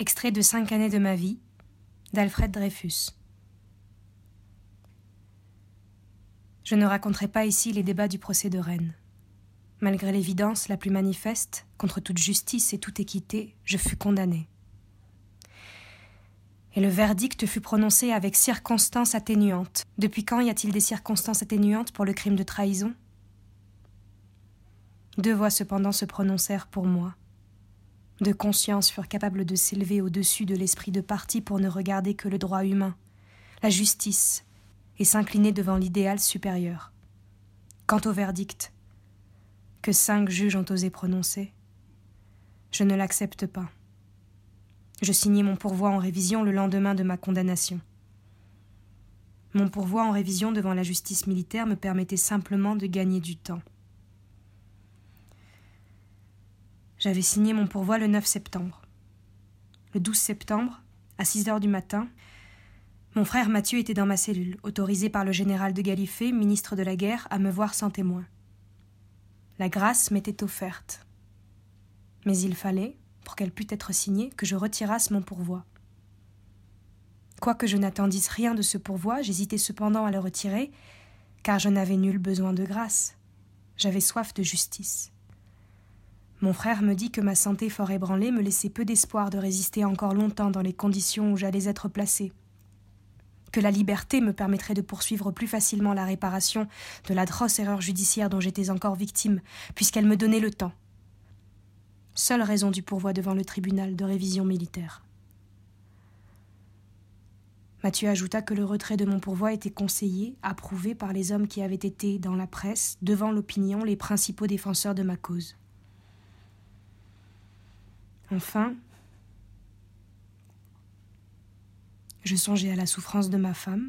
Extrait de Cinq années de ma vie d'Alfred Dreyfus. Je ne raconterai pas ici les débats du procès de Rennes. Malgré l'évidence la plus manifeste, contre toute justice et toute équité, je fus condamné. Et le verdict fut prononcé avec circonstances atténuantes. Depuis quand y a-t-il des circonstances atténuantes pour le crime de trahison? Deux voix cependant se prononcèrent pour moi. Deux consciences furent capables de s'élever au-dessus de l'esprit de parti pour ne regarder que le droit humain, la justice, et s'incliner devant l'idéal supérieur. Quant au verdict, que cinq juges ont osé prononcer, je ne l'accepte pas. Je signai mon pourvoi en révision le lendemain de ma condamnation. Mon pourvoi en révision devant la justice militaire me permettait simplement de gagner du temps. J'avais signé mon pourvoi le 9 septembre. Le 12 septembre, à 6 heures du matin, mon frère Mathieu était dans ma cellule, autorisé par le général de Galifet, ministre de la guerre, à me voir sans témoin. La grâce m'était offerte. Mais il fallait, pour qu'elle pût être signée, que je retirasse mon pourvoi. Quoique je n'attendisse rien de ce pourvoi, j'hésitais cependant à le retirer, car je n'avais nul besoin de grâce. J'avais soif de justice. Mon frère me dit que ma santé fort ébranlée me laissait peu d'espoir de résister encore longtemps dans les conditions où j'allais être placé que la liberté me permettrait de poursuivre plus facilement la réparation de l'atroce erreur judiciaire dont j'étais encore victime, puisqu'elle me donnait le temps. Seule raison du pourvoi devant le tribunal de révision militaire. Mathieu ajouta que le retrait de mon pourvoi était conseillé, approuvé par les hommes qui avaient été, dans la presse, devant l'opinion, les principaux défenseurs de ma cause. Enfin, Je songeais à la souffrance de ma femme,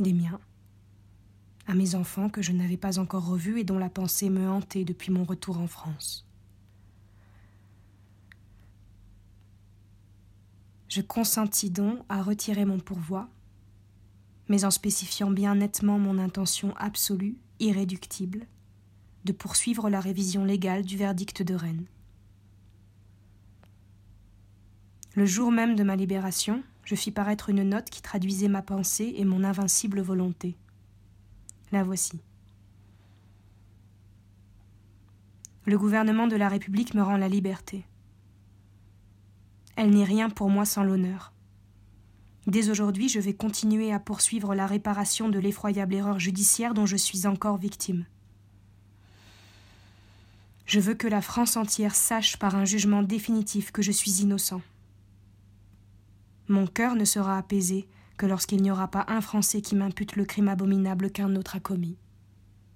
des miens, à mes enfants que je n'avais pas encore revus et dont la pensée me hantait depuis mon retour en France. Je consentis donc à retirer mon pourvoi, mais en spécifiant bien nettement mon intention absolue, irréductible, de poursuivre la révision légale du verdict de Rennes. Le jour même de ma libération, je fis paraître une note qui traduisait ma pensée et mon invincible volonté. La voici. Le gouvernement de la République me rend la liberté. Elle n'est rien pour moi sans l'honneur. Dès aujourd'hui, je vais continuer à poursuivre la réparation de l'effroyable erreur judiciaire dont je suis encore victime. Je veux que la France entière sache par un jugement définitif que je suis innocent. Mon cœur ne sera apaisé que lorsqu'il n'y aura pas un Français qui m'impute le crime abominable qu'un autre a commis.